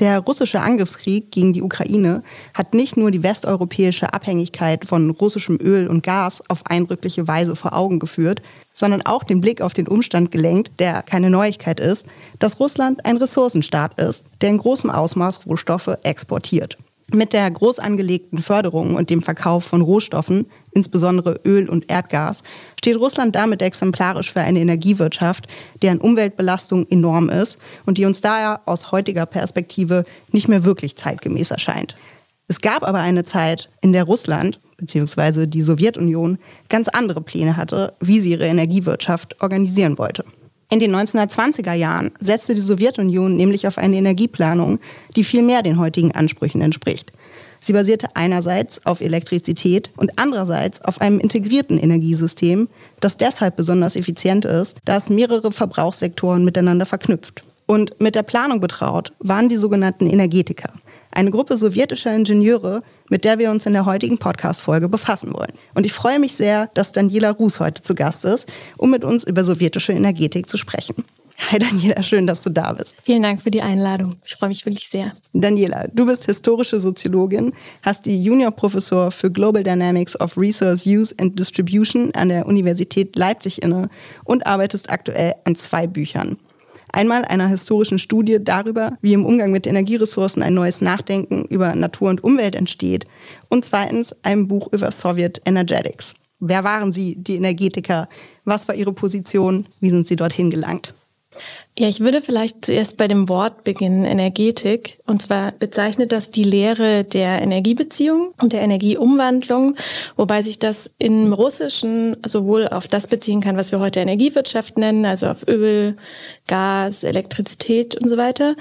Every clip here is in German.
Der russische Angriffskrieg gegen die Ukraine hat nicht nur die westeuropäische Abhängigkeit von russischem Öl und Gas auf eindrückliche Weise vor Augen geführt, sondern auch den Blick auf den Umstand gelenkt, der keine Neuigkeit ist, dass Russland ein Ressourcenstaat ist, der in großem Ausmaß Rohstoffe exportiert. Mit der groß angelegten Förderung und dem Verkauf von Rohstoffen, insbesondere Öl und Erdgas, steht Russland damit exemplarisch für eine Energiewirtschaft, deren Umweltbelastung enorm ist und die uns daher aus heutiger Perspektive nicht mehr wirklich zeitgemäß erscheint. Es gab aber eine Zeit, in der Russland bzw. die Sowjetunion ganz andere Pläne hatte, wie sie ihre Energiewirtschaft organisieren wollte. In den 1920er Jahren setzte die Sowjetunion nämlich auf eine Energieplanung, die viel mehr den heutigen Ansprüchen entspricht. Sie basierte einerseits auf Elektrizität und andererseits auf einem integrierten Energiesystem, das deshalb besonders effizient ist, da es mehrere Verbrauchssektoren miteinander verknüpft. Und mit der Planung betraut waren die sogenannten Energetiker, eine Gruppe sowjetischer Ingenieure, mit der wir uns in der heutigen Podcast-Folge befassen wollen. Und ich freue mich sehr, dass Daniela Ruß heute zu Gast ist, um mit uns über sowjetische Energetik zu sprechen. Hi Daniela, schön, dass du da bist. Vielen Dank für die Einladung. Ich freue mich wirklich sehr. Daniela, du bist historische Soziologin, hast die Juniorprofessor für Global Dynamics of Resource Use and Distribution an der Universität Leipzig inne und arbeitest aktuell an zwei Büchern. Einmal einer historischen Studie darüber, wie im Umgang mit Energieressourcen ein neues Nachdenken über Natur und Umwelt entsteht. Und zweitens einem Buch über Soviet Energetics. Wer waren Sie, die Energetiker? Was war Ihre Position? Wie sind Sie dorthin gelangt? Ja, ich würde vielleicht zuerst bei dem Wort beginnen, Energetik. Und zwar bezeichnet das die Lehre der Energiebeziehung und der Energieumwandlung, wobei sich das im Russischen sowohl auf das beziehen kann, was wir heute Energiewirtschaft nennen, also auf Öl, Gas, Elektrizität und so weiter.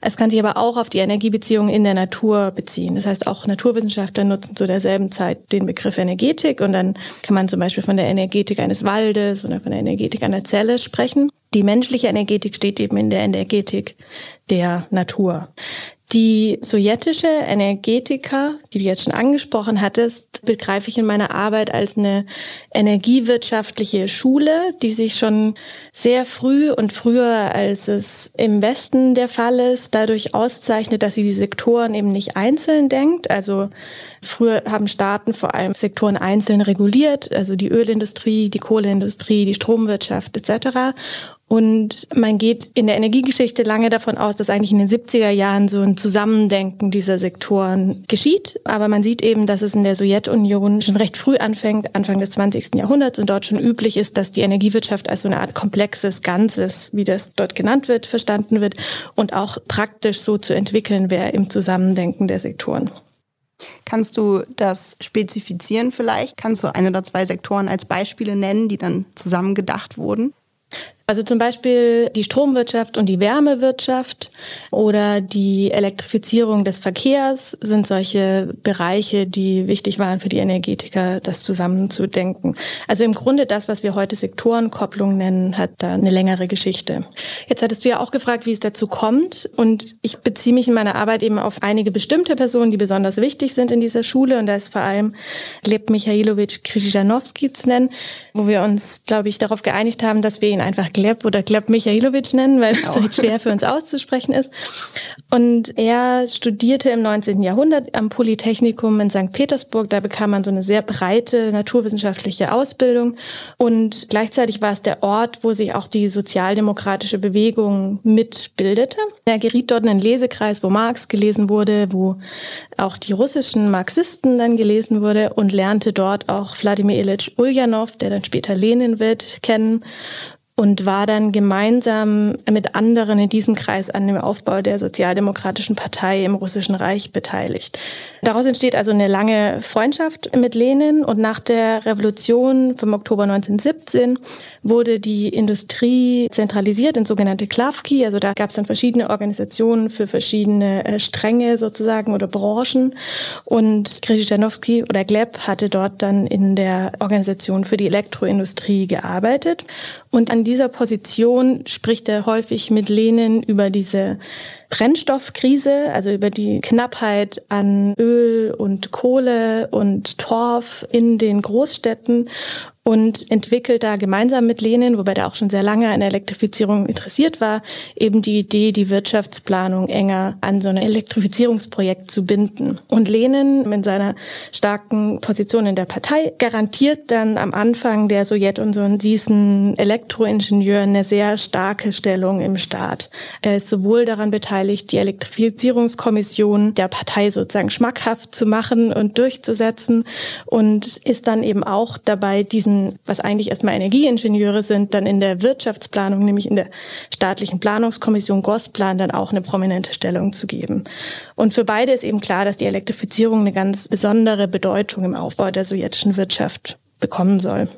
Es kann sich aber auch auf die Energiebeziehung in der Natur beziehen. Das heißt, auch Naturwissenschaftler nutzen zu derselben Zeit den Begriff Energetik und dann kann man zum Beispiel von der Energetik eines Waldes oder von der Energetik einer Zelle sprechen. Die menschliche Energetik steht eben in der Energetik der Natur. Die sowjetische Energetika, die du jetzt schon angesprochen hattest, begreife ich in meiner Arbeit als eine energiewirtschaftliche Schule, die sich schon sehr früh und früher, als es im Westen der Fall ist, dadurch auszeichnet, dass sie die Sektoren eben nicht einzeln denkt. Also früher haben Staaten vor allem Sektoren einzeln reguliert, also die Ölindustrie, die Kohleindustrie, die Stromwirtschaft etc. Und man geht in der Energiegeschichte lange davon aus, dass eigentlich in den 70er Jahren so ein Zusammendenken dieser Sektoren geschieht. Aber man sieht eben, dass es in der Sowjetunion schon recht früh anfängt, Anfang des 20. Jahrhunderts und dort schon üblich ist, dass die Energiewirtschaft als so eine Art komplexes Ganzes, wie das dort genannt wird, verstanden wird und auch praktisch so zu entwickeln wäre im Zusammendenken der Sektoren. Kannst du das spezifizieren vielleicht? Kannst du ein oder zwei Sektoren als Beispiele nennen, die dann zusammen gedacht wurden? Also zum Beispiel die Stromwirtschaft und die Wärmewirtschaft oder die Elektrifizierung des Verkehrs sind solche Bereiche, die wichtig waren für die Energetiker, das zusammenzudenken. Also im Grunde das, was wir heute Sektorenkopplung nennen, hat da eine längere Geschichte. Jetzt hattest du ja auch gefragt, wie es dazu kommt. Und ich beziehe mich in meiner Arbeit eben auf einige bestimmte Personen, die besonders wichtig sind in dieser Schule. Und da ist vor allem Gleb Michailowitsch Krzyżanowski zu nennen, wo wir uns, glaube ich, darauf geeinigt haben, dass wir ihn einfach Gleb oder Gleb Michailowitsch nennen, weil es so schwer für uns auszusprechen ist. Und er studierte im 19. Jahrhundert am Polytechnikum in St. Petersburg. Da bekam man so eine sehr breite naturwissenschaftliche Ausbildung. Und gleichzeitig war es der Ort, wo sich auch die sozialdemokratische Bewegung mitbildete. Er geriet dort in einen Lesekreis, wo Marx gelesen wurde, wo auch die russischen Marxisten dann gelesen wurde und lernte dort auch Wladimir Ilyich Ulyanov, der dann später Lenin wird, kennen und war dann gemeinsam mit anderen in diesem Kreis an dem Aufbau der Sozialdemokratischen Partei im Russischen Reich beteiligt. Daraus entsteht also eine lange Freundschaft mit Lenin und nach der Revolution vom Oktober 1917 wurde die Industrie zentralisiert in sogenannte Klavki. Also da gab es dann verschiedene Organisationen für verschiedene äh, Stränge sozusagen oder Branchen und Krzyzanowski oder Gleb hatte dort dann in der Organisation für die Elektroindustrie gearbeitet und an dieser Position spricht er häufig mit Lenin über diese Brennstoffkrise, also über die Knappheit an Öl und Kohle und Torf in den Großstädten und entwickelt da gemeinsam mit Lenin, wobei der auch schon sehr lange an Elektrifizierung interessiert war, eben die Idee, die Wirtschaftsplanung enger an so ein Elektrifizierungsprojekt zu binden. Und Lenin mit seiner starken Position in der Partei garantiert dann am Anfang der Sowjetunion diesen Elektroingenieuren eine sehr starke Stellung im Staat. Er ist sowohl daran beteiligt, die Elektrifizierungskommission der Partei sozusagen schmackhaft zu machen und durchzusetzen und ist dann eben auch dabei, diesen, was eigentlich erstmal Energieingenieure sind, dann in der Wirtschaftsplanung, nämlich in der staatlichen Planungskommission Gosplan, dann auch eine prominente Stellung zu geben. Und für beide ist eben klar, dass die Elektrifizierung eine ganz besondere Bedeutung im Aufbau der sowjetischen Wirtschaft bekommen soll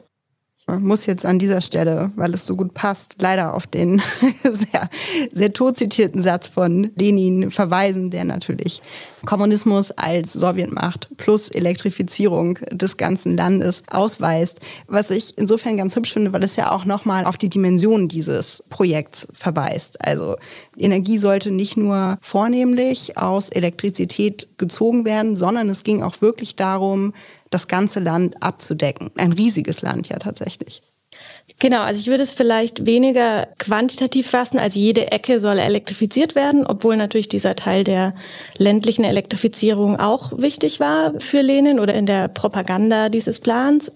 muss jetzt an dieser Stelle, weil es so gut passt, leider auf den sehr, sehr tot zitierten Satz von Lenin verweisen, der natürlich Kommunismus als Sowjetmacht plus Elektrifizierung des ganzen Landes ausweist. Was ich insofern ganz hübsch finde, weil es ja auch nochmal auf die Dimension dieses Projekts verweist. Also Energie sollte nicht nur vornehmlich aus Elektrizität gezogen werden, sondern es ging auch wirklich darum, das ganze Land abzudecken. Ein riesiges Land ja tatsächlich. Genau, also ich würde es vielleicht weniger quantitativ fassen, als jede Ecke soll elektrifiziert werden, obwohl natürlich dieser Teil der ländlichen Elektrifizierung auch wichtig war für Lenin oder in der Propaganda dieses Plans.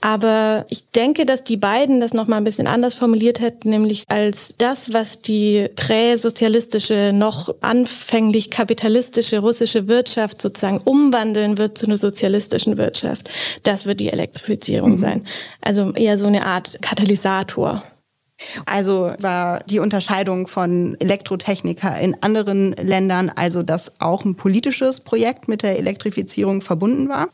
Aber ich denke, dass die beiden das nochmal ein bisschen anders formuliert hätten, nämlich als das, was die präsozialistische, noch anfänglich kapitalistische russische Wirtschaft sozusagen umwandeln wird zu einer sozialistischen Wirtschaft. Das wird die Elektrifizierung mhm. sein. Also eher so eine Art Katalysator. Also war die Unterscheidung von Elektrotechniker in anderen Ländern, also dass auch ein politisches Projekt mit der Elektrifizierung verbunden war?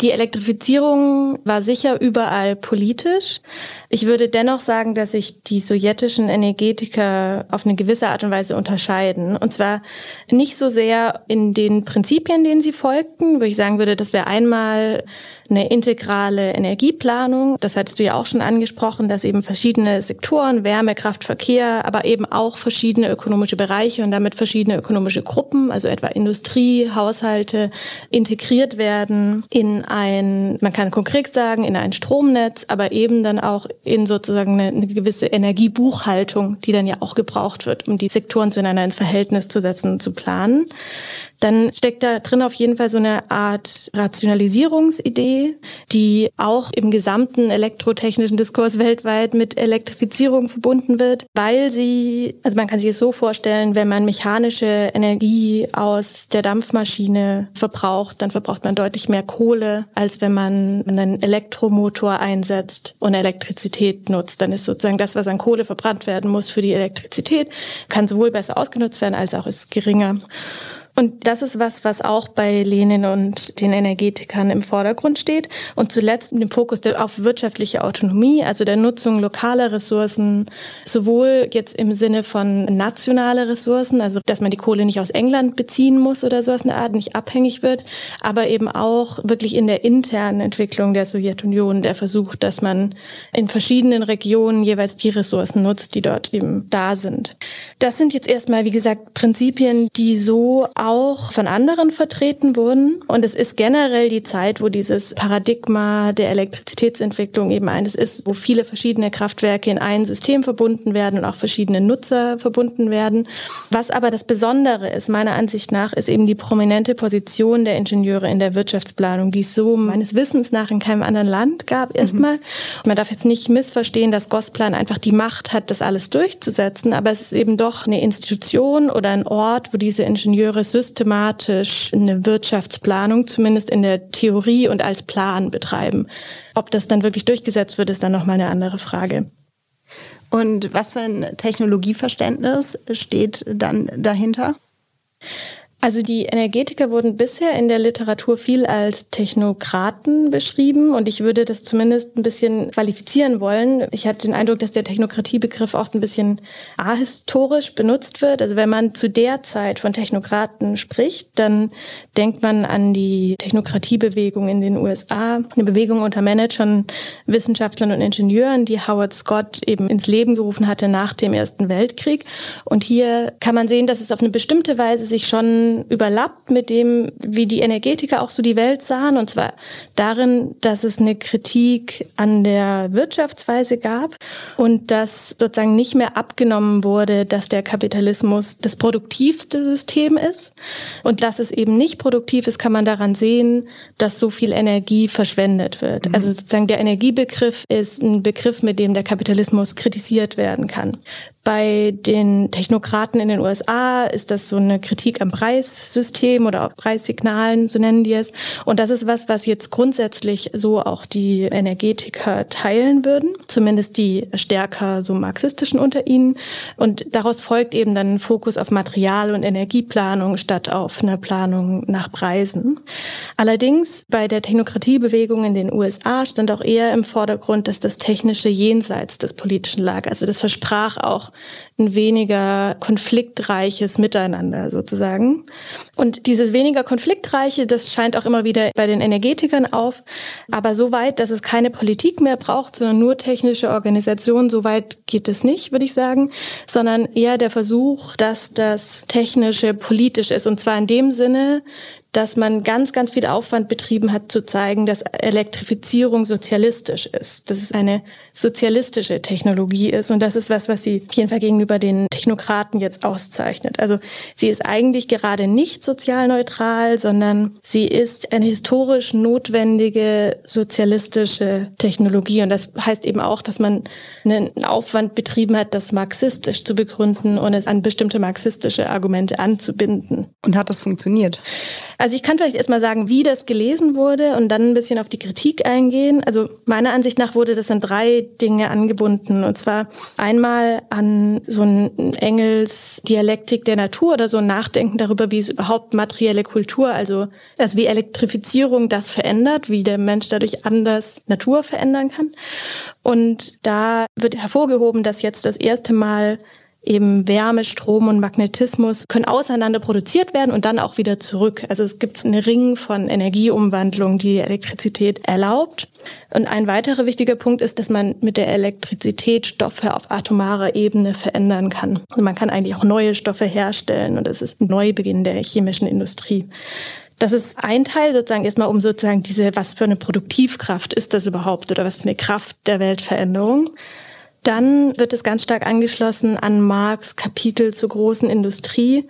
Die Elektrifizierung war sicher überall politisch. Ich würde dennoch sagen, dass sich die sowjetischen Energetiker auf eine gewisse Art und Weise unterscheiden. Und zwar nicht so sehr in den Prinzipien, denen sie folgten, wo ich sagen würde, das wäre einmal eine integrale Energieplanung. Das hattest du ja auch schon angesprochen, dass eben verschiedene Sektoren, Wärme, Kraft, Verkehr, aber eben auch verschiedene ökonomische Bereiche und damit verschiedene ökonomische Gruppen, also etwa Industrie, Haushalte, integriert werden in ein, man kann konkret sagen, in ein Stromnetz, aber eben dann auch in sozusagen eine, eine gewisse Energiebuchhaltung, die dann ja auch gebraucht wird, um die Sektoren zueinander ins Verhältnis zu setzen und zu planen dann steckt da drin auf jeden Fall so eine Art Rationalisierungsidee, die auch im gesamten elektrotechnischen Diskurs weltweit mit Elektrifizierung verbunden wird, weil sie, also man kann sich es so vorstellen, wenn man mechanische Energie aus der Dampfmaschine verbraucht, dann verbraucht man deutlich mehr Kohle, als wenn man einen Elektromotor einsetzt und Elektrizität nutzt. Dann ist sozusagen das, was an Kohle verbrannt werden muss für die Elektrizität, kann sowohl besser ausgenutzt werden, als auch ist geringer. Und das ist was, was auch bei Lenin und den Energetikern im Vordergrund steht. Und zuletzt dem Fokus auf wirtschaftliche Autonomie, also der Nutzung lokaler Ressourcen, sowohl jetzt im Sinne von nationale Ressourcen, also dass man die Kohle nicht aus England beziehen muss oder so aus einer Art, nicht abhängig wird, aber eben auch wirklich in der internen Entwicklung der Sowjetunion der Versuch, dass man in verschiedenen Regionen jeweils die Ressourcen nutzt, die dort eben da sind. Das sind jetzt erstmal, wie gesagt, Prinzipien, die so auch von anderen vertreten wurden. Und es ist generell die Zeit, wo dieses Paradigma der Elektrizitätsentwicklung eben eines ist, wo viele verschiedene Kraftwerke in ein System verbunden werden und auch verschiedene Nutzer verbunden werden. Was aber das Besondere ist, meiner Ansicht nach, ist eben die prominente Position der Ingenieure in der Wirtschaftsplanung, die es so meines Wissens nach in keinem anderen Land gab erstmal. Mhm. Man darf jetzt nicht missverstehen, dass Gosplan einfach die Macht hat, das alles durchzusetzen, aber es ist eben doch eine Institution oder ein Ort, wo diese Ingenieure systematisch eine Wirtschaftsplanung, zumindest in der Theorie und als Plan betreiben. Ob das dann wirklich durchgesetzt wird, ist dann nochmal eine andere Frage. Und was für ein Technologieverständnis steht dann dahinter? Also die Energetiker wurden bisher in der Literatur viel als Technokraten beschrieben und ich würde das zumindest ein bisschen qualifizieren wollen. Ich hatte den Eindruck, dass der Technokratiebegriff oft ein bisschen ahistorisch benutzt wird. Also wenn man zu der Zeit von Technokraten spricht, dann denkt man an die Technokratiebewegung in den USA, eine Bewegung unter Managern, Wissenschaftlern und Ingenieuren, die Howard Scott eben ins Leben gerufen hatte nach dem Ersten Weltkrieg. Und hier kann man sehen, dass es auf eine bestimmte Weise sich schon bisschen überlappt mit dem, wie die Energetiker auch so die Welt sahen. Und zwar darin, dass es eine Kritik an der Wirtschaftsweise gab und dass sozusagen nicht mehr abgenommen wurde, dass der Kapitalismus das produktivste System ist. Und dass es eben nicht produktiv ist, kann man daran sehen, dass so viel Energie verschwendet wird. Mhm. Also sozusagen der Energiebegriff ist ein Begriff, mit dem der Kapitalismus kritisiert werden kann. Bei den Technokraten in den USA ist das so eine Kritik am Preissystem oder Preissignalen, so nennen die es. Und das ist was, was jetzt grundsätzlich so auch die Energetiker teilen würden, zumindest die stärker so marxistischen unter ihnen. Und daraus folgt eben dann ein Fokus auf Material- und Energieplanung statt auf eine Planung nach Preisen. Allerdings bei der Technokratiebewegung in den USA stand auch eher im Vordergrund, dass das technische jenseits des politischen lag. Also das versprach auch ein weniger konfliktreiches Miteinander sozusagen. Und dieses weniger konfliktreiche, das scheint auch immer wieder bei den Energetikern auf, aber so weit, dass es keine Politik mehr braucht, sondern nur technische Organisation, so weit geht es nicht, würde ich sagen, sondern eher der Versuch, dass das Technische politisch ist. Und zwar in dem Sinne, dass man ganz, ganz viel Aufwand betrieben hat, zu zeigen, dass Elektrifizierung sozialistisch ist, dass es eine sozialistische Technologie ist. Und das ist was, was sie auf jeden Fall gegenüber den Technokraten jetzt auszeichnet. Also sie ist eigentlich gerade nicht sozial neutral, sondern sie ist eine historisch notwendige sozialistische Technologie. Und das heißt eben auch, dass man einen Aufwand betrieben hat, das marxistisch zu begründen und es an bestimmte marxistische Argumente anzubinden. Und hat das funktioniert? Also ich kann vielleicht erstmal sagen, wie das gelesen wurde und dann ein bisschen auf die Kritik eingehen. Also meiner Ansicht nach wurde das an drei Dinge angebunden. Und zwar einmal an so ein Engels Dialektik der Natur oder so ein Nachdenken darüber, wie es überhaupt materielle Kultur, also, also wie Elektrifizierung das verändert, wie der Mensch dadurch anders Natur verändern kann. Und da wird hervorgehoben, dass jetzt das erste Mal eben Wärme, Strom und Magnetismus können auseinander produziert werden und dann auch wieder zurück. Also es gibt einen Ring von Energieumwandlung, die Elektrizität erlaubt. Und ein weiterer wichtiger Punkt ist, dass man mit der Elektrizität Stoffe auf atomarer Ebene verändern kann. Und man kann eigentlich auch neue Stoffe herstellen und es ist ein Neubeginn der chemischen Industrie. Das ist ein Teil sozusagen erstmal um sozusagen diese, was für eine Produktivkraft ist das überhaupt oder was für eine Kraft der Weltveränderung. Dann wird es ganz stark angeschlossen an Marx Kapitel zur großen Industrie,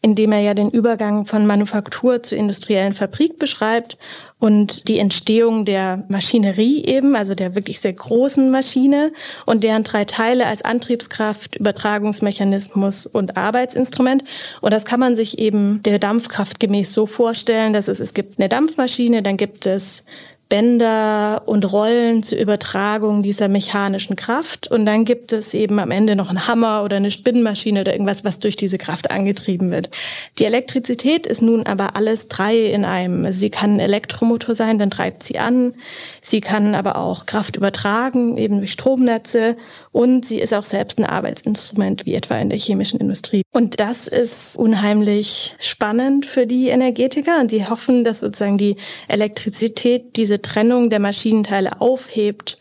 in dem er ja den Übergang von Manufaktur zur industriellen Fabrik beschreibt und die Entstehung der Maschinerie eben, also der wirklich sehr großen Maschine und deren drei Teile als Antriebskraft, Übertragungsmechanismus und Arbeitsinstrument. Und das kann man sich eben der Dampfkraft gemäß so vorstellen, dass es, es gibt eine Dampfmaschine, dann gibt es Bänder und Rollen zur Übertragung dieser mechanischen Kraft. Und dann gibt es eben am Ende noch einen Hammer oder eine Spinnmaschine oder irgendwas, was durch diese Kraft angetrieben wird. Die Elektrizität ist nun aber alles drei in einem. Sie kann ein Elektromotor sein, dann treibt sie an. Sie kann aber auch Kraft übertragen, eben durch Stromnetze. Und sie ist auch selbst ein Arbeitsinstrument, wie etwa in der chemischen Industrie. Und das ist unheimlich spannend für die Energetiker. Und sie hoffen, dass sozusagen die Elektrizität diese Trennung der Maschinenteile aufhebt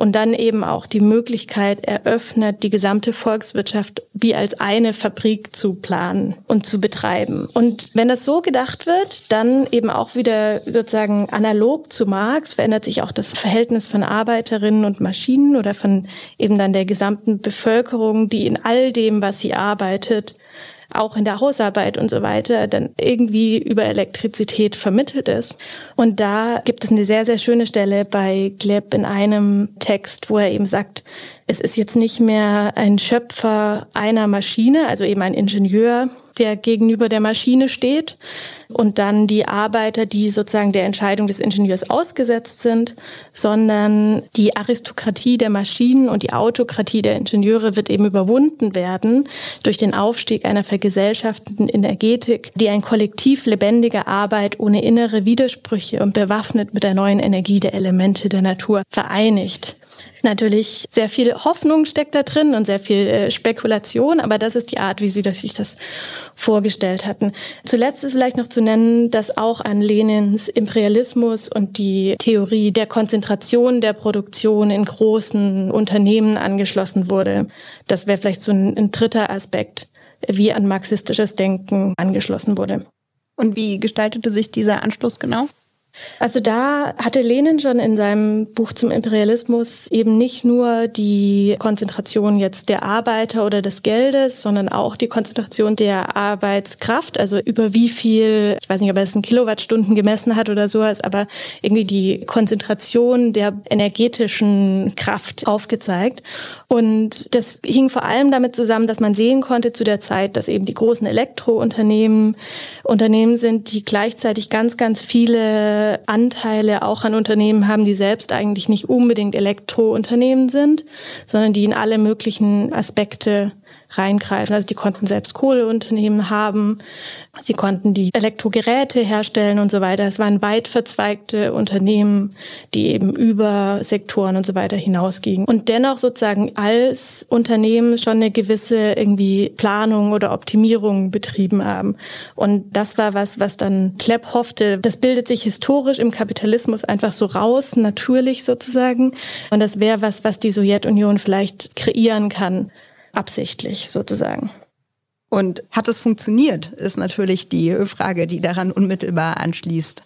und dann eben auch die Möglichkeit eröffnet, die gesamte Volkswirtschaft wie als eine Fabrik zu planen und zu betreiben. Und wenn das so gedacht wird, dann eben auch wieder sozusagen analog zu Marx verändert sich auch das Verhältnis von Arbeiterinnen und Maschinen oder von eben dann der gesamten Bevölkerung, die in all dem, was sie arbeitet, auch in der Hausarbeit und so weiter, dann irgendwie über Elektrizität vermittelt ist. Und da gibt es eine sehr, sehr schöne Stelle bei Gleb in einem Text, wo er eben sagt, es ist jetzt nicht mehr ein Schöpfer einer Maschine, also eben ein Ingenieur, der gegenüber der Maschine steht und dann die Arbeiter, die sozusagen der Entscheidung des Ingenieurs ausgesetzt sind, sondern die Aristokratie der Maschinen und die Autokratie der Ingenieure wird eben überwunden werden durch den Aufstieg einer vergesellschafteten Energetik, die ein Kollektiv lebendiger Arbeit ohne innere Widersprüche und bewaffnet mit der neuen Energie der Elemente der Natur vereinigt. Natürlich sehr viel Hoffnung steckt da drin und sehr viel äh, Spekulation, aber das ist die Art, wie sie sich das vorgestellt hatten. Zuletzt ist vielleicht noch zu nennen, dass auch an Lenins Imperialismus und die Theorie der Konzentration der Produktion in großen Unternehmen angeschlossen wurde. Das wäre vielleicht so ein, ein dritter Aspekt wie an marxistisches Denken angeschlossen wurde. Und wie gestaltete sich dieser Anschluss genau? Also da hatte Lenin schon in seinem Buch zum Imperialismus eben nicht nur die Konzentration jetzt der Arbeiter oder des Geldes, sondern auch die Konzentration der Arbeitskraft, also über wie viel, ich weiß nicht, ob er es in Kilowattstunden gemessen hat oder sowas, aber irgendwie die Konzentration der energetischen Kraft aufgezeigt. Und das hing vor allem damit zusammen, dass man sehen konnte zu der Zeit, dass eben die großen Elektrounternehmen Unternehmen sind, die gleichzeitig ganz, ganz viele Anteile auch an Unternehmen haben, die selbst eigentlich nicht unbedingt Elektrounternehmen sind, sondern die in alle möglichen Aspekte reingreifen. Also die konnten selbst Kohleunternehmen haben, sie konnten die Elektrogeräte herstellen und so weiter. Es waren weit verzweigte Unternehmen, die eben über Sektoren und so weiter hinausgingen. Und dennoch sozusagen als Unternehmen schon eine gewisse irgendwie Planung oder Optimierung betrieben haben. Und das war was, was dann Klepp hoffte, das bildet sich historisch im Kapitalismus einfach so raus, natürlich sozusagen. Und das wäre was, was die Sowjetunion vielleicht kreieren kann absichtlich sozusagen. Und hat es funktioniert, ist natürlich die Frage, die daran unmittelbar anschließt.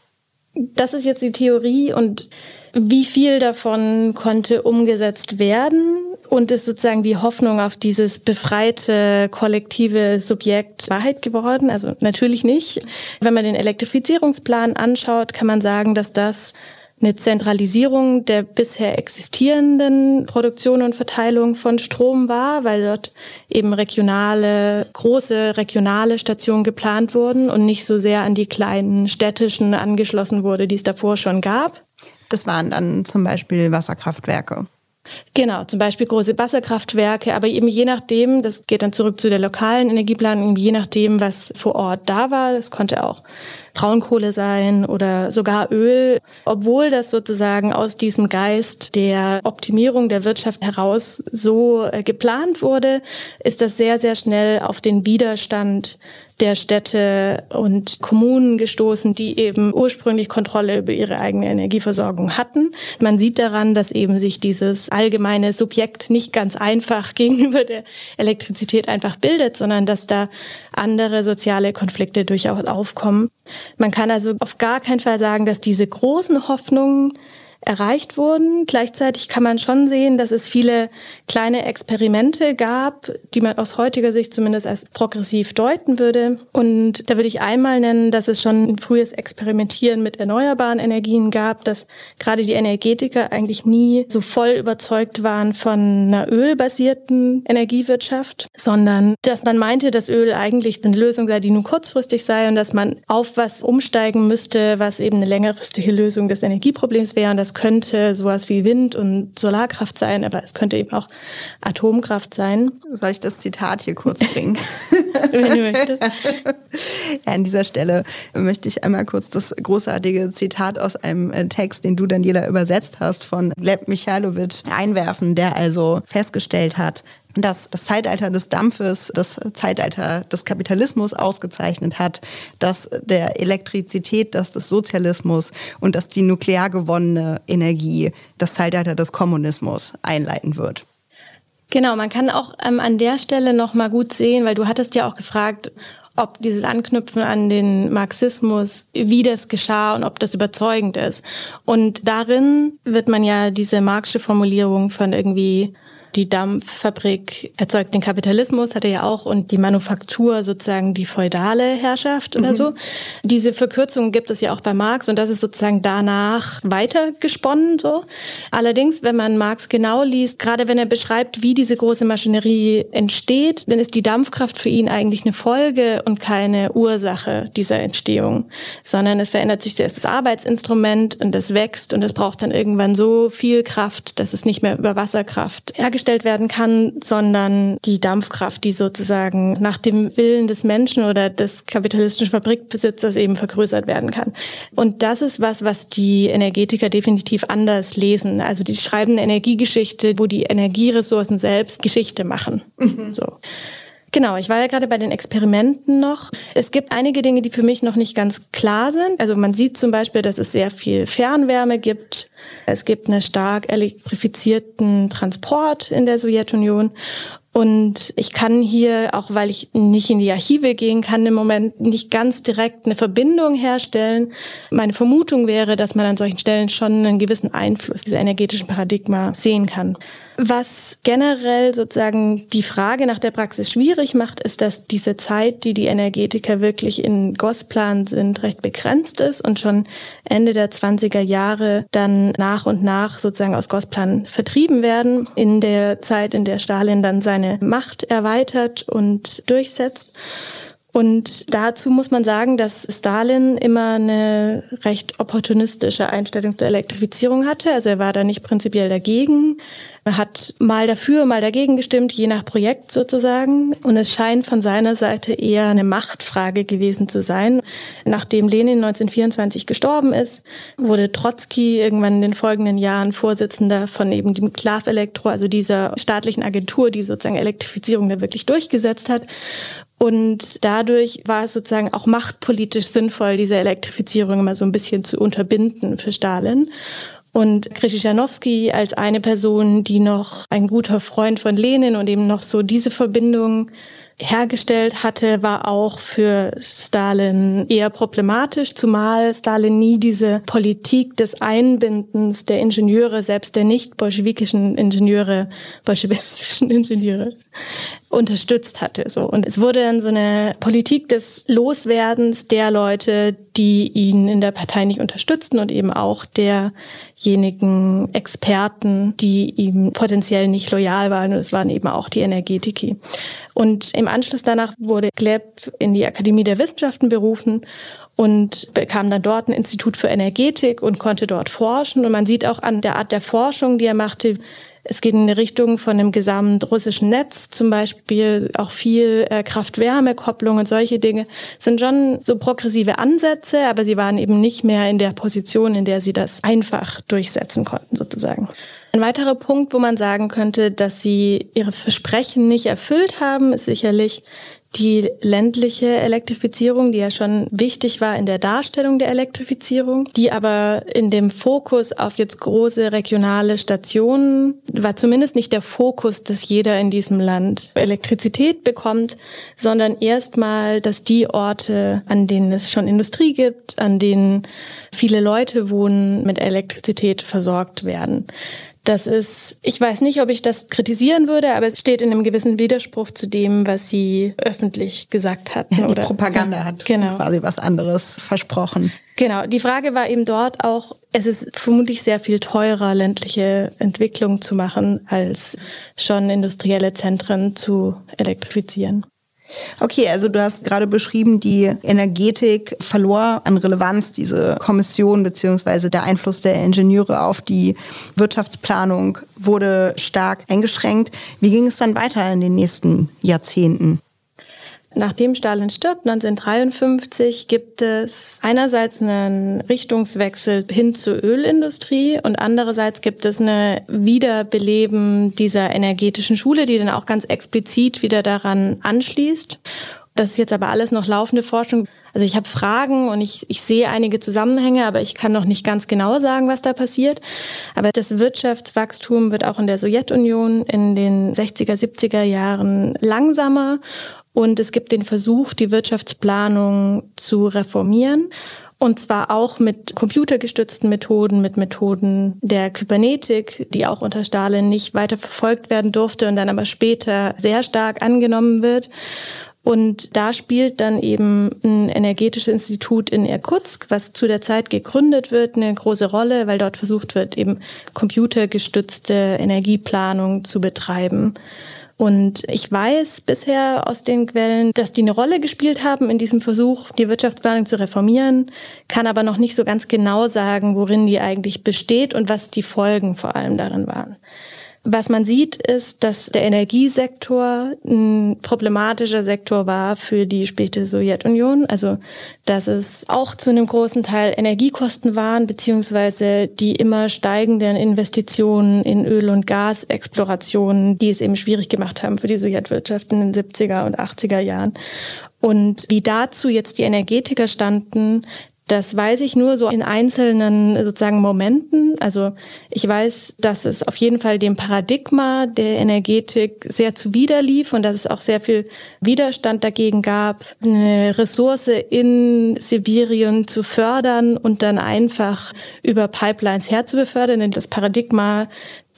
Das ist jetzt die Theorie und wie viel davon konnte umgesetzt werden und ist sozusagen die Hoffnung auf dieses befreite kollektive Subjekt Wahrheit geworden? Also natürlich nicht. Wenn man den Elektrifizierungsplan anschaut, kann man sagen, dass das eine Zentralisierung der bisher existierenden Produktion und Verteilung von Strom war, weil dort eben regionale, große regionale Stationen geplant wurden und nicht so sehr an die kleinen städtischen angeschlossen wurde, die es davor schon gab. Das waren dann zum Beispiel Wasserkraftwerke. Genau, zum Beispiel große Wasserkraftwerke, aber eben je nachdem, das geht dann zurück zu der lokalen Energieplanung, je nachdem, was vor Ort da war, das konnte auch Braunkohle sein oder sogar Öl, obwohl das sozusagen aus diesem Geist der Optimierung der Wirtschaft heraus so äh, geplant wurde, ist das sehr, sehr schnell auf den Widerstand der Städte und Kommunen gestoßen, die eben ursprünglich Kontrolle über ihre eigene Energieversorgung hatten. Man sieht daran, dass eben sich dieses allgemeine Subjekt nicht ganz einfach gegenüber der Elektrizität einfach bildet, sondern dass da andere soziale Konflikte durchaus aufkommen. Man kann also auf gar keinen Fall sagen, dass diese großen Hoffnungen erreicht wurden. Gleichzeitig kann man schon sehen, dass es viele kleine Experimente gab, die man aus heutiger Sicht zumindest als progressiv deuten würde. Und da würde ich einmal nennen, dass es schon ein frühes Experimentieren mit erneuerbaren Energien gab, dass gerade die Energetiker eigentlich nie so voll überzeugt waren von einer ölbasierten Energiewirtschaft, sondern dass man meinte, dass Öl eigentlich eine Lösung sei, die nur kurzfristig sei und dass man auf was umsteigen müsste, was eben eine längerfristige Lösung des Energieproblems wäre und das könnte sowas wie Wind- und Solarkraft sein, aber es könnte eben auch Atomkraft sein. Soll ich das Zitat hier kurz bringen? Wenn du möchtest. Ja, an dieser Stelle möchte ich einmal kurz das großartige Zitat aus einem äh, Text, den du, Daniela, übersetzt hast, von Lev Michailovic einwerfen, der also festgestellt hat, dass das Zeitalter des Dampfes das Zeitalter des Kapitalismus ausgezeichnet hat, dass der Elektrizität das des Sozialismus und dass die nuklear gewonnene Energie das Zeitalter des Kommunismus einleiten wird. Genau, man kann auch ähm, an der Stelle noch mal gut sehen, weil du hattest ja auch gefragt, ob dieses Anknüpfen an den Marxismus, wie das geschah und ob das überzeugend ist. Und darin wird man ja diese marxische Formulierung von irgendwie die Dampffabrik erzeugt den Kapitalismus, hat er ja auch, und die Manufaktur sozusagen die feudale Herrschaft oder mhm. so. Diese Verkürzung gibt es ja auch bei Marx und das ist sozusagen danach weitergesponnen so. Allerdings, wenn man Marx genau liest, gerade wenn er beschreibt, wie diese große Maschinerie entsteht, dann ist die Dampfkraft für ihn eigentlich eine Folge und keine Ursache dieser Entstehung, sondern es verändert sich zuerst das Arbeitsinstrument und das wächst und es braucht dann irgendwann so viel Kraft, dass es nicht mehr über Wasserkraft hergestellt hergestellt werden kann, sondern die Dampfkraft, die sozusagen nach dem Willen des Menschen oder des kapitalistischen Fabrikbesitzers eben vergrößert werden kann. Und das ist was, was die Energetiker definitiv anders lesen. Also die schreiben eine Energiegeschichte, wo die Energieressourcen selbst Geschichte machen. Mhm. So. Genau, ich war ja gerade bei den Experimenten noch. Es gibt einige Dinge, die für mich noch nicht ganz klar sind. Also man sieht zum Beispiel, dass es sehr viel Fernwärme gibt. Es gibt einen stark elektrifizierten Transport in der Sowjetunion. Und ich kann hier, auch weil ich nicht in die Archive gehen kann, im Moment nicht ganz direkt eine Verbindung herstellen. Meine Vermutung wäre, dass man an solchen Stellen schon einen gewissen Einfluss dieser energetischen Paradigma sehen kann. Was generell sozusagen die Frage nach der Praxis schwierig macht, ist, dass diese Zeit, die die Energetiker wirklich in Gosplan sind, recht begrenzt ist und schon Ende der 20er Jahre dann nach und nach sozusagen aus Gosplan vertrieben werden. In der Zeit, in der Stalin dann seine Macht erweitert und durchsetzt. Und dazu muss man sagen, dass Stalin immer eine recht opportunistische Einstellung zur Elektrifizierung hatte. Also er war da nicht prinzipiell dagegen. Er hat mal dafür, mal dagegen gestimmt, je nach Projekt sozusagen. Und es scheint von seiner Seite eher eine Machtfrage gewesen zu sein. Nachdem Lenin 1924 gestorben ist, wurde Trotzki irgendwann in den folgenden Jahren Vorsitzender von eben dem Klav Elektro, also dieser staatlichen Agentur, die sozusagen Elektrifizierung da wirklich durchgesetzt hat. Und dadurch war es sozusagen auch machtpolitisch sinnvoll, diese Elektrifizierung immer so ein bisschen zu unterbinden für Stalin. Und Krzyzanowski als eine Person, die noch ein guter Freund von Lenin und eben noch so diese Verbindung hergestellt hatte, war auch für Stalin eher problematisch, zumal Stalin nie diese Politik des Einbindens der Ingenieure, selbst der nicht bolschewikischen Ingenieure, bolschewistischen Ingenieure, unterstützt hatte. So. Und es wurde dann so eine Politik des Loswerdens der Leute, die ihn in der Partei nicht unterstützten und eben auch derjenigen Experten, die ihm potenziell nicht loyal waren. Und es waren eben auch die Energetiki. Und im Anschluss danach wurde Gleb in die Akademie der Wissenschaften berufen und bekam dann dort ein Institut für Energetik und konnte dort forschen. Und man sieht auch an der Art der Forschung, die er machte, es geht in eine Richtung von dem gesamten russischen Netz, zum Beispiel auch viel äh, Kraft-Wärme-Kopplung und solche Dinge sind schon so progressive Ansätze, aber sie waren eben nicht mehr in der Position, in der sie das einfach durchsetzen konnten, sozusagen. Ein weiterer Punkt, wo man sagen könnte, dass sie ihre Versprechen nicht erfüllt haben, ist sicherlich die ländliche Elektrifizierung, die ja schon wichtig war in der Darstellung der Elektrifizierung, die aber in dem Fokus auf jetzt große regionale Stationen war zumindest nicht der Fokus, dass jeder in diesem Land Elektrizität bekommt, sondern erstmal, dass die Orte, an denen es schon Industrie gibt, an denen viele Leute wohnen, mit Elektrizität versorgt werden. Das ist, ich weiß nicht, ob ich das kritisieren würde, aber es steht in einem gewissen Widerspruch zu dem, was sie öffentlich gesagt hatten. Die oder, Propaganda ja, hat genau. quasi was anderes versprochen. Genau. Die Frage war eben dort auch, es ist vermutlich sehr viel teurer, ländliche Entwicklung zu machen, als schon industrielle Zentren zu elektrifizieren. Okay, also du hast gerade beschrieben, die Energetik verlor an Relevanz, diese Kommission beziehungsweise der Einfluss der Ingenieure auf die Wirtschaftsplanung wurde stark eingeschränkt. Wie ging es dann weiter in den nächsten Jahrzehnten? Nachdem Stalin stirbt, 1953, gibt es einerseits einen Richtungswechsel hin zur Ölindustrie und andererseits gibt es eine Wiederbeleben dieser energetischen Schule, die dann auch ganz explizit wieder daran anschließt. Das ist jetzt aber alles noch laufende Forschung. Also ich habe Fragen und ich, ich sehe einige Zusammenhänge, aber ich kann noch nicht ganz genau sagen, was da passiert. Aber das Wirtschaftswachstum wird auch in der Sowjetunion in den 60er, 70er Jahren langsamer und es gibt den Versuch, die Wirtschaftsplanung zu reformieren. Und zwar auch mit computergestützten Methoden, mit Methoden der Kybernetik, die auch unter Stalin nicht weiter verfolgt werden durfte und dann aber später sehr stark angenommen wird. Und da spielt dann eben ein energetisches Institut in Irkutsk, was zu der Zeit gegründet wird, eine große Rolle, weil dort versucht wird, eben computergestützte Energieplanung zu betreiben. Und ich weiß bisher aus den Quellen, dass die eine Rolle gespielt haben in diesem Versuch, die Wirtschaftsplanung zu reformieren, kann aber noch nicht so ganz genau sagen, worin die eigentlich besteht und was die Folgen vor allem darin waren. Was man sieht, ist, dass der Energiesektor ein problematischer Sektor war für die späte Sowjetunion. Also, dass es auch zu einem großen Teil Energiekosten waren, beziehungsweise die immer steigenden Investitionen in Öl- und Gasexplorationen, die es eben schwierig gemacht haben für die Sowjetwirtschaft in den 70er und 80er Jahren. Und wie dazu jetzt die Energetiker standen, Das weiß ich nur so in einzelnen sozusagen Momenten. Also ich weiß, dass es auf jeden Fall dem Paradigma der Energetik sehr zuwiderlief und dass es auch sehr viel Widerstand dagegen gab, eine Ressource in Sibirien zu fördern und dann einfach über Pipelines herzubefördern. Denn das Paradigma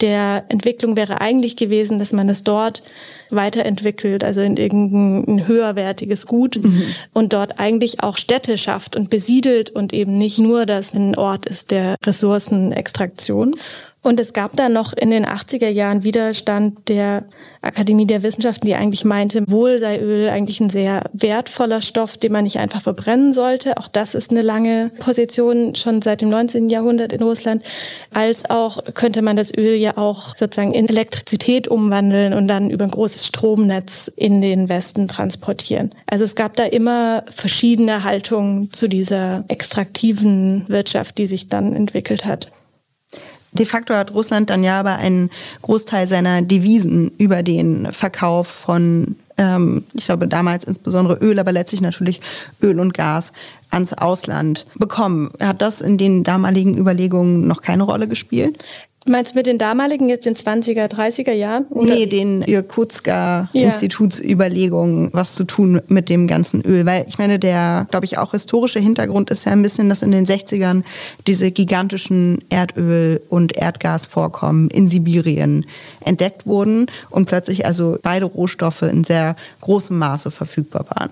der Entwicklung wäre eigentlich gewesen, dass man es dort weiterentwickelt, also in irgendein höherwertiges Gut mhm. und dort eigentlich auch Städte schafft und besiedelt und eben nicht nur, dass ein Ort ist der Ressourcenextraktion. Und es gab dann noch in den 80er Jahren Widerstand der Akademie der Wissenschaften, die eigentlich meinte, wohl sei Öl eigentlich ein sehr wertvoller Stoff, den man nicht einfach verbrennen sollte. Auch das ist eine lange Position schon seit dem 19. Jahrhundert in Russland. Als auch könnte man das Öl ja auch sozusagen in Elektrizität umwandeln und dann über ein großes Stromnetz in den Westen transportieren. Also es gab da immer verschiedene Haltungen zu dieser extraktiven Wirtschaft, die sich dann entwickelt hat. De facto hat Russland dann ja aber einen Großteil seiner Devisen über den Verkauf von, ähm, ich glaube damals insbesondere Öl, aber letztlich natürlich Öl und Gas ans Ausland bekommen. Hat das in den damaligen Überlegungen noch keine Rolle gespielt? Meinst du mit den damaligen, jetzt den 20er, 30er Jahren? Oder? Nee, den Irkutsker ja. Institutsüberlegungen, was zu tun mit dem ganzen Öl. Weil ich meine, der, glaube ich, auch historische Hintergrund ist ja ein bisschen, dass in den 60ern diese gigantischen Erdöl- und Erdgasvorkommen in Sibirien entdeckt wurden und plötzlich also beide Rohstoffe in sehr großem Maße verfügbar waren.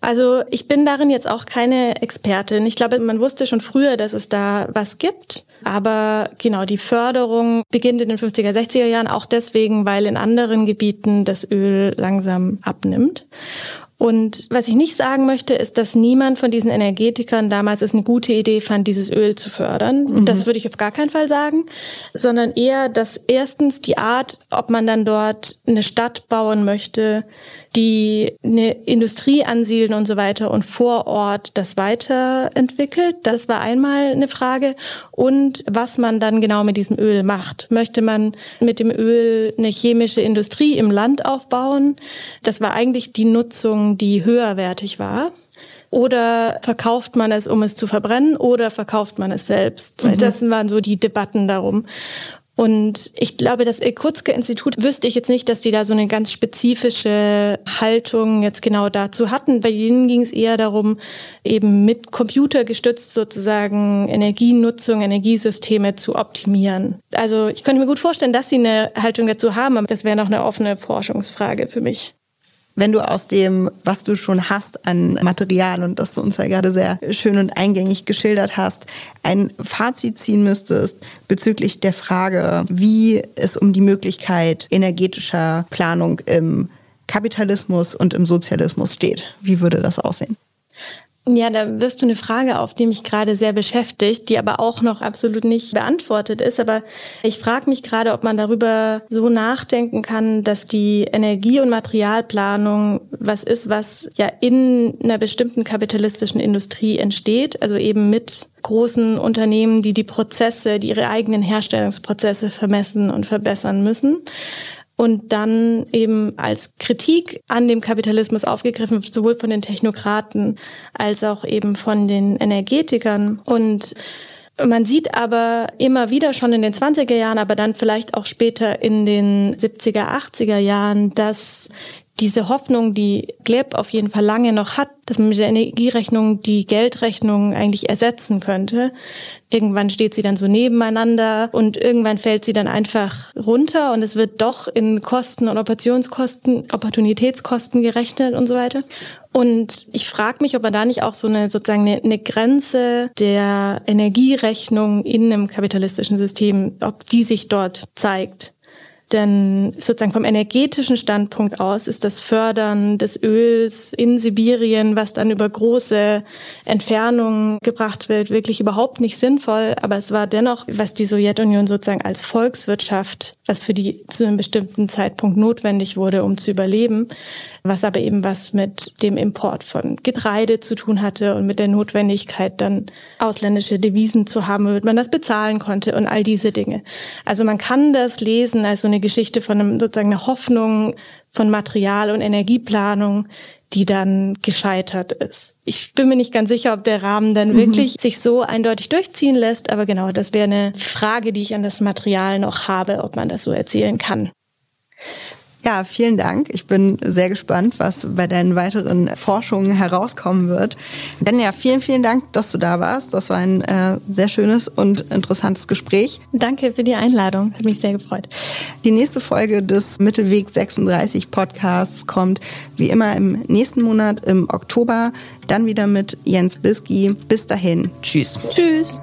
Also ich bin darin jetzt auch keine Expertin. Ich glaube, man wusste schon früher, dass es da was gibt. Aber genau, die Förderung beginnt in den 50er, 60er Jahren auch deswegen, weil in anderen Gebieten das Öl langsam abnimmt. Und was ich nicht sagen möchte, ist, dass niemand von diesen Energetikern damals es eine gute Idee fand, dieses Öl zu fördern. Mhm. Das würde ich auf gar keinen Fall sagen, sondern eher, dass erstens die Art, ob man dann dort eine Stadt bauen möchte, die eine Industrie ansiedeln und so weiter und vor Ort das weiterentwickelt. Das war einmal eine Frage. Und was man dann genau mit diesem Öl macht. Möchte man mit dem Öl eine chemische Industrie im Land aufbauen? Das war eigentlich die Nutzung, die höherwertig war. Oder verkauft man es, um es zu verbrennen, oder verkauft man es selbst? Mhm. Das waren so die Debatten darum. Und ich glaube, das Irkutsker-Institut wüsste ich jetzt nicht, dass die da so eine ganz spezifische Haltung jetzt genau dazu hatten. Bei ihnen ging es eher darum, eben mit Computer gestützt sozusagen Energienutzung, Energiesysteme zu optimieren. Also ich könnte mir gut vorstellen, dass sie eine Haltung dazu haben, aber das wäre noch eine offene Forschungsfrage für mich. Wenn du aus dem, was du schon hast an Material und das du uns ja gerade sehr schön und eingängig geschildert hast, ein Fazit ziehen müsstest bezüglich der Frage, wie es um die Möglichkeit energetischer Planung im Kapitalismus und im Sozialismus steht, wie würde das aussehen? Ja, da wirst du eine Frage auf, die mich gerade sehr beschäftigt, die aber auch noch absolut nicht beantwortet ist. Aber ich frage mich gerade, ob man darüber so nachdenken kann, dass die Energie- und Materialplanung was ist, was ja in einer bestimmten kapitalistischen Industrie entsteht, also eben mit großen Unternehmen, die die Prozesse, die ihre eigenen Herstellungsprozesse vermessen und verbessern müssen und dann eben als Kritik an dem Kapitalismus aufgegriffen, sowohl von den Technokraten als auch eben von den Energetikern. Und man sieht aber immer wieder schon in den 20er Jahren, aber dann vielleicht auch später in den 70er, 80er Jahren, dass diese Hoffnung, die Gleb auf jeden Fall lange noch hat, dass man mit der Energierechnung die Geldrechnung eigentlich ersetzen könnte. Irgendwann steht sie dann so nebeneinander und irgendwann fällt sie dann einfach runter und es wird doch in Kosten und Operationskosten, Opportunitätskosten gerechnet und so weiter. Und ich frage mich, ob man da nicht auch so eine sozusagen eine, eine Grenze der Energierechnung in einem kapitalistischen System, ob die sich dort zeigt. Denn sozusagen vom energetischen Standpunkt aus ist das Fördern des Öls in Sibirien, was dann über große Entfernungen gebracht wird, wirklich überhaupt nicht sinnvoll. Aber es war dennoch, was die Sowjetunion sozusagen als Volkswirtschaft, was für die zu einem bestimmten Zeitpunkt notwendig wurde, um zu überleben, was aber eben was mit dem Import von Getreide zu tun hatte und mit der Notwendigkeit, dann ausländische Devisen zu haben, damit man das bezahlen konnte und all diese Dinge. Also man kann das lesen als so eine Geschichte von einem, sozusagen einer Hoffnung von Material- und Energieplanung, die dann gescheitert ist. Ich bin mir nicht ganz sicher, ob der Rahmen dann mhm. wirklich sich so eindeutig durchziehen lässt, aber genau, das wäre eine Frage, die ich an das Material noch habe, ob man das so erzählen kann. Ja, vielen Dank. Ich bin sehr gespannt, was bei deinen weiteren Forschungen herauskommen wird. Denn ja, vielen, vielen Dank, dass du da warst. Das war ein äh, sehr schönes und interessantes Gespräch. Danke für die Einladung. Hat mich sehr gefreut. Die nächste Folge des Mittelweg 36 Podcasts kommt wie immer im nächsten Monat im Oktober. Dann wieder mit Jens Biski. Bis dahin. Tschüss. Tschüss.